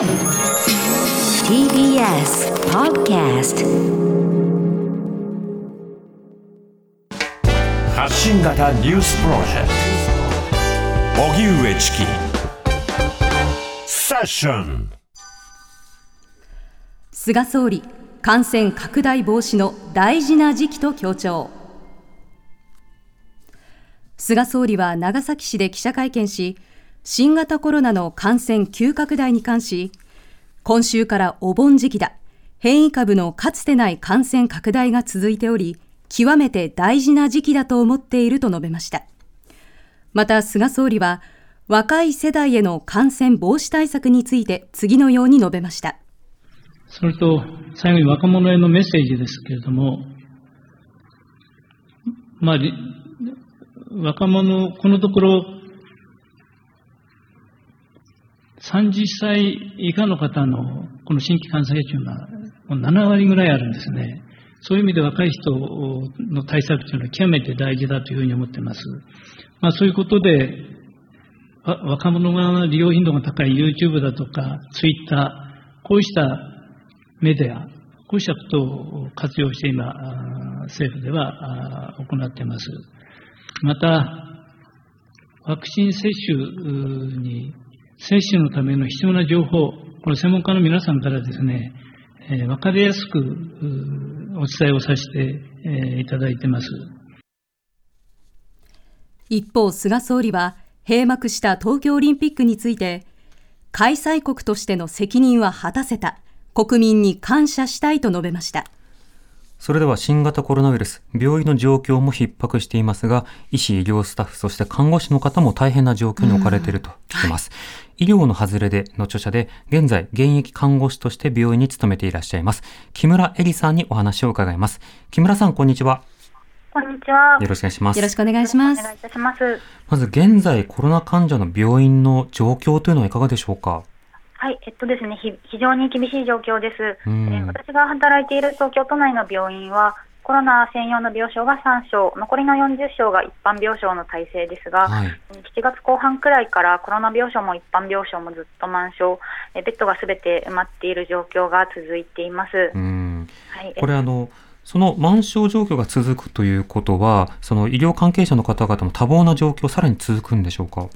TBS Podcast 発信型ニュースプロジェクト。荻上チキ。セッション。菅総理感染拡大防止の大事な時期と強調。菅総理は長崎市で記者会見し新型コロナの感染急拡大に関し今週からお盆時期だ。変異株のかつてない感染拡大が続いており極めて大事な時期だと思っていると述べました。また菅総理は若い世代への感染防止対策について次のように述べました。それと、最後に若者へのメッセージですけれども、まあ、若者、このところ、30歳以下の方のこの新規感染者が7割ぐらいあるんですね。そういう意味で若い人の対策というのは極めて大事だというふうに思っています。まあそういうことで、若者が利用頻度が高い YouTube だとか Twitter、こうしたメディア、こうしたことを活用して今、政府では行っています。また、ワクチン接種に、接種のための必要な情報、この専門家の皆さんからですね、えー、分かりやすくお伝えをさせて、えー、いただいてます。一方、菅総理は閉幕した東京オリンピックについて、開催国としての責任は果たせた。国民に感謝したいと述べました。それでは新型コロナウイルス、病院の状況も逼迫していますが、医師、医療スタッフ、そして看護師の方も大変な状況に置かれていると聞きます。はい、医療の外れでの著者で、現在現役看護師として病院に勤めていらっしゃいます。木村恵里さんにお話を伺います。木村さん、こんにちは。こんにちは。よろしくお願いします。よろしくお願いします。お願いいたします。まず現在コロナ患者の病院の状況というのはいかがでしょうか？はい、えっとですね、非常に厳しい状況です、えー、私が働いている東京都内の病院は、コロナ専用の病床が3床、残りの40床が一般病床の体制ですが、はい、7月後半くらいからコロナ病床も一般病床もずっと満床、えベッドがすべて埋まっている状況が続いています。はい、これあのその満床状況が続くということは、その医療関係者の方々も多忙な状況、さらに続くんでしょうか？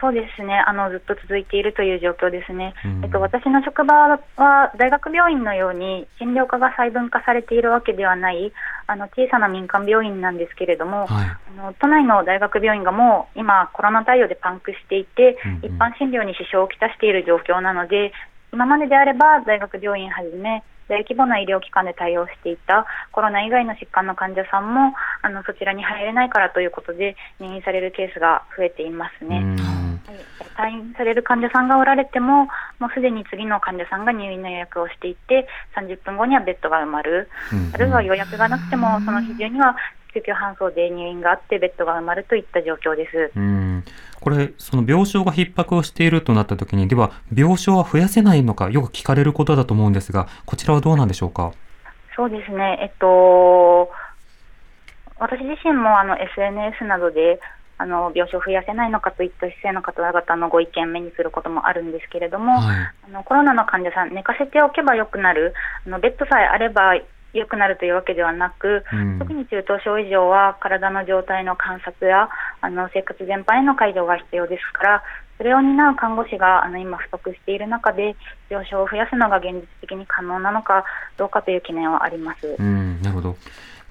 そうですね。あのずっと続いているという状況ですね、うん、えっと、私の職場は大学病院のように診療科が細分化されているわけではないあの小さな民間病院なんですけれども、はい、あの都内の大学病院がもう今、コロナ対応でパンクしていて、うんうん、一般診療に支障をきたしている状況なので、今までであれば大学病院はじめ大規模な医療機関で対応していたコロナ以外の疾患の患者さんもあのそちらに入れないからということで入院されるケースが増えていますね。退院される患者さんがおられても、もうすでに次の患者さんが入院の予約をしていて、30分後にはベッドが埋まる、あるいは予約がなくても、その日中には救急搬送で入院があって、ベッドが埋まるといった状況です。うん。これ、その病床が逼迫をしているとなったときに、では、病床は増やせないのか、よく聞かれることだと思うんですが、こちらはどうなんでしょうか？そうですね、えっと、私自身もあの SNS などであの病床を増やせないのかといった姿勢の方々のご意見目にすることもあるんですけれども、はい、あのコロナの患者さん、寝かせておけばよくなる、あのベッドさえあれば良くなるというわけではなく、うん、特に中等症以上は体の状態の観察やあの生活全般への介助が必要ですから、それを担う看護師があの今不足している中で、病床を増やすのが現実的に可能なのかどうかという懸念はあります。うん、なるほど。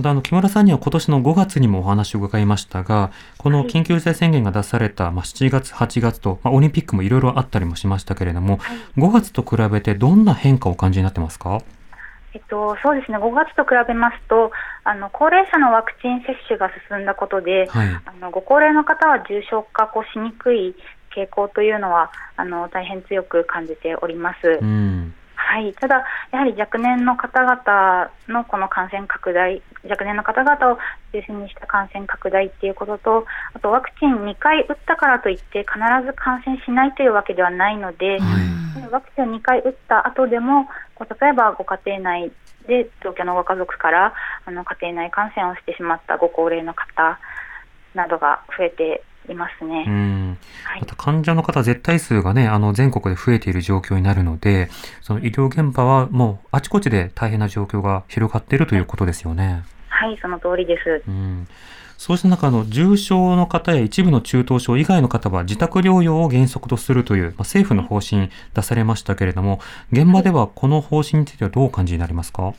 またあの木村さんには今年の5月にもお話を伺いましたが、この緊急事態宣言が出された、まあ、7月、8月と、まあ、オリンピックもいろいろあったりもしましたけれども、はい、5月と比べてどんな変化をお感じになってますか？えっと、そうですね、5月と比べますと、あの高齢者のワクチン接種が進んだことで、はい、あのご高齢の方は重症化しにくい傾向というのはあの大変強く感じております。うんはい、ただ、やはり若年の方々のこの感染拡大、若年の方々を中心にした感染拡大っていうことと、あとワクチン2回打ったからといって、必ず感染しないというわけではないので、ワクチンを2回打った後でも、こう例えばご家庭内で同居のご家族からあの家庭内感染をしてしまったご高齢の方などが増えていますね。うんはいまた患者の方絶対数がね、あの全国で増えている状況になるので、その医療現場はもうあちこちで大変な状況が広がっているということですよね。はい、その通りです。うんそうした中、あの重症の方や一部の中等症以外の方は自宅療養を原則とするという、まあ、政府の方針出されましたけれども、現場ではこの方針についてはどうお感じになりますか？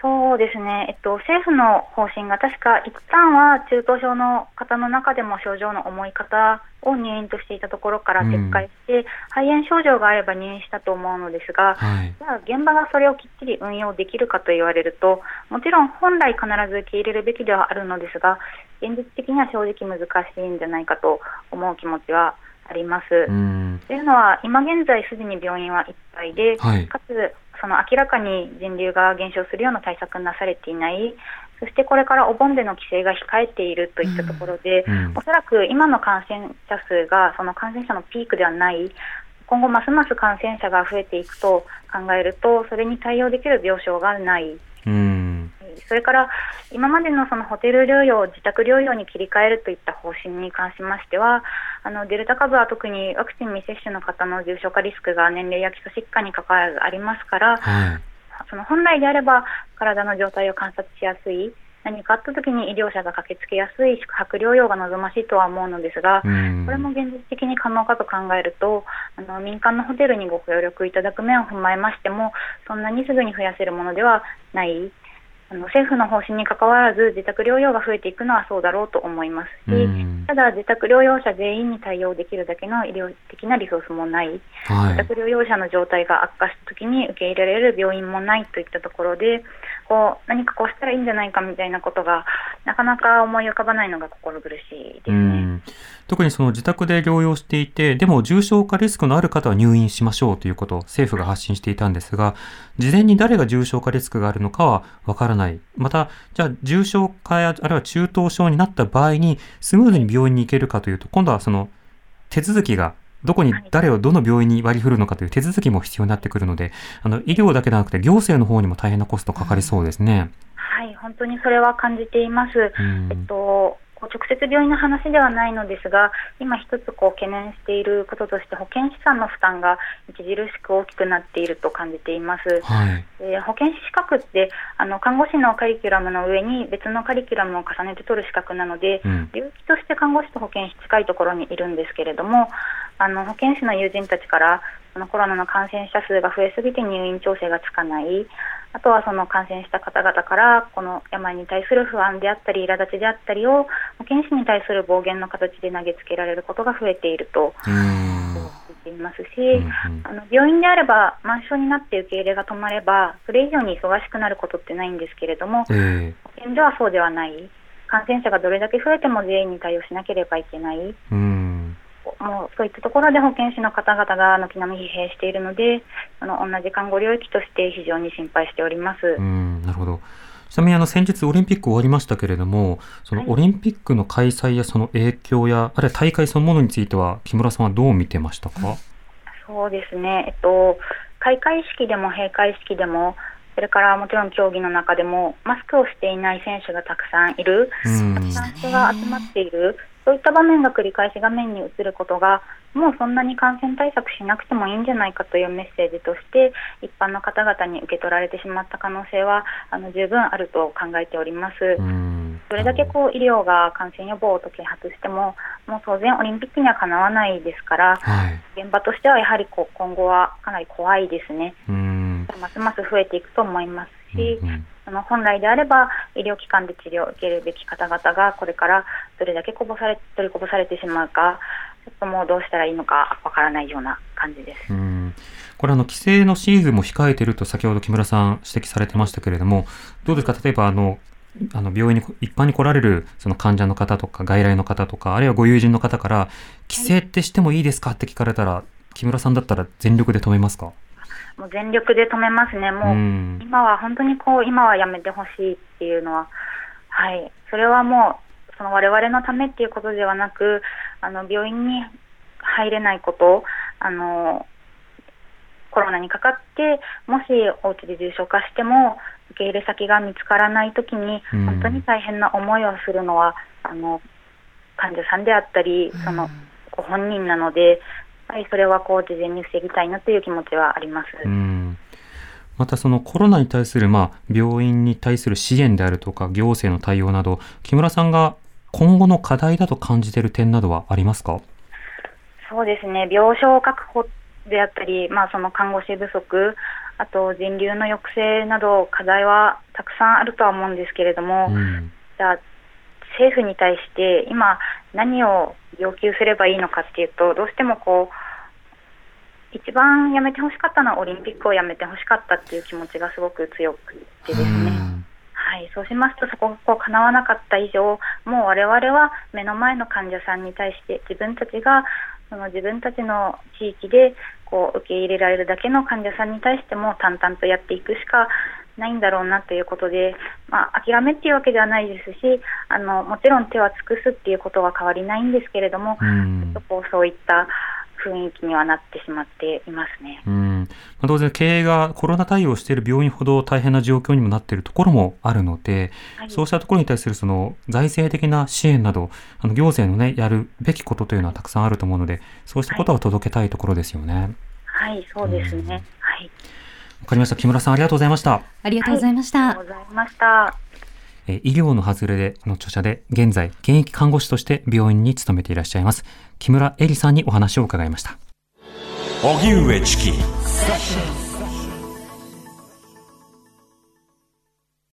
そうですね、えっと、政府の方針が確か一旦は中等症の方の中でも症状の重い方を入院としていたところから撤回して、肺炎症状があれば入院したと思うのですが、はい。じゃあ現場がそれをきっちり運用できるかと言われると、もちろん本来必ず受け入れるべきではあるのですが、現実的には正直難しいんじゃないかと思う気持ちはあります。うん。というのは、今現在すでに病院はいっぱいで、はいかつその明らかに人流が減少するような対策なされていない、そしてこれからお盆での規制が控えているといったところで、うんおそらく今の感染者数がその感染者のピークではない、今後ますます感染者が増えていくと考えると、それに対応できる病床がない。うん。それから今までのそのホテル療養を自宅療養に切り替えるといった方針に関しましては、あのデルタ株は特にワクチン未接種の方の重症化リスクが年齢や基礎疾患に関わらずありますから、はい。その本来であれば体の状態を観察しやすい、何かあった時に医療者が駆けつけやすい宿泊療養が望ましいとは思うのですが、うん。これも現実的に可能かと考えると、あの民間のホテルにご協力いただく面を踏まえましても、そんなにすぐに増やせるものではない。あの政府の方針に関わらず自宅療養が増えていくのはそうだろうと思いますし、うんただ自宅療養者全員に対応できるだけの医療的なリソースもない、はい。自宅療養者の状態が悪化したときに受け入れられる病院もないといったところで、こう何かこうしたらいいんじゃないかみたいなことがなかなか思い浮かばないのが心苦しいですうね。ん特にその自宅で療養していて、でも重症化リスクのある方は入院しましょうということを政府が発信していたんですが、事前に誰が重症化リスクがあるのかはわからない。また、じゃあ重症化や、あるいは中等症になった場合にスムーズに病院に行けるかというと、今度はその手続きがどこにはい誰をどの病院に割り振るのかという手続きも必要になってくるので、あの医療だけではなくて行政の方にも大変なコストかかりそうですね。はい、本当にそれは感じています。うんえっと、こう直接病院の話ではないのですが、今一つこう懸念していることとして、保健師さんの負担が著しく大きくなっていると感じています。はい。で保健師資格ってあの看護師のカリキュラムの上に別のカリキュラムを重ねて取る資格なので、うん領域として看護師と保健師近いところにいるんですけれどもあの保健師の友人たちからそのコロナの感染者数が増えすぎて入院調整がつかないあとはその感染した方々からこの病に対する不安であったり苛立ちであったりを保健師に対する暴言の形で投げつけられることが増えているといていますし、あの病院であれば満床になって受け入れが止まればそれ以上に忙しくなることってないんですけれどもええ。保健所はそうではない。感染者がどれだけ増えても全員に対応しなければいけない。うん。もうそういったところで保健師の方々が軒並み疲弊しているのであの同じ看護領域として非常に心配しております。うん、なるほど。ちなみにあの先日オリンピック終わりましたけれども、そのはい。オリンピックの開催やその影響や、あるいは大会そのものについては、木村さんはどう見てましたか、そうですね、えっと、開会式でも閉会式でも、それからもちろん競技の中でも、マスクをしていない選手がたくさんいる、うん。たくさん人が集まっている、そういった場面が繰り返し画面に映ることが、もうそんなに感染対策しなくてもいいんじゃないかというメッセージとして、一般の方々に受け取られてしまった可能性は、あの十分あると考えております。うん。それだけこう医療が感染予防と啓発しても、もう当然オリンピックにはかなわないですから、はい。現場としてはやはりこう今後はかなり怖いですね。うん。ますます増えていくと思いますし、うんうんその本来であれば医療機関で治療を受けるべき方々がこれからどれだけこぼされ取りこぼされてしまうか、ちょっともうどうしたらいいのかわからないような感じです。うんこれあの、規制のシーズンも控えていると先ほど木村さん指摘されてましたけれども、どうですか？例えばあの、あの病院に一般に来られるその患者の方とか外来の方とか、あるいはご友人の方から、規制ってしてもいいですか？って聞かれたら、木村さんだったら全力で止めますか？もう全力で止めますね。もう、うん。今は本当にこう今はやめてほしいっていうのは、はい、それはもうその我々のためっていうことではなく、あの病院に入れないこと、あのコロナにかかって、もしお家で重症化しても、受け入れ先が見つからないときに、うん。本当に大変な思いをするのは、あの患者さんであったり、そのご本人なので、ぱりそれはこう事前に防ぎたいなという気持ちはあります。うんまたそのコロナに対する、まあ、病院に対する支援であるとか、行政の対応など、木村さんが今後の課題だと感じている点などはありますか？そうですね、病床確保であったり、まあ、その看護師不足、あと人流の抑制など、課題はたくさんあるとは思うんですけれども、うん、じゃあ、政府に対して今、何を要求すればいいのかっていうと、どうしてもこう、一番やめてほしかったのはオリンピックをやめてほしかったっていう気持ちがすごく強くてですね。はい、そうしますと、そこがこう叶わなかった以上、もう我々は目の前の患者さんに対して、自分たちがその自分たちの地域でこう受け入れられるだけの患者さんに対しても淡々とやっていくしかないんだろうなということで、まあ、諦めっていうわけではないですしあのもちろん手は尽くすっていうことは変わりないんですけれども、うん、こうそういった雰囲気にはなってしまっていますね。うんまあ、当然、経営がコロナ対応している病院ほど大変な状況にもなっているところもあるので、はい、そうしたところに対するその財政的な支援など、あの行政のね、やるべきことというのはたくさんあると思うので、そうしたことは届けたいところですよね。はい、はい、そうですね。はい。わかりました。木村さん、ありがとうございました。ありがとうございました。はい、ありがとうございました。え医療の外れでの著者で、現在、現役看護師として病院に勤めていらっしゃいます、木村恵里さんにお話を伺いました。荻上チキ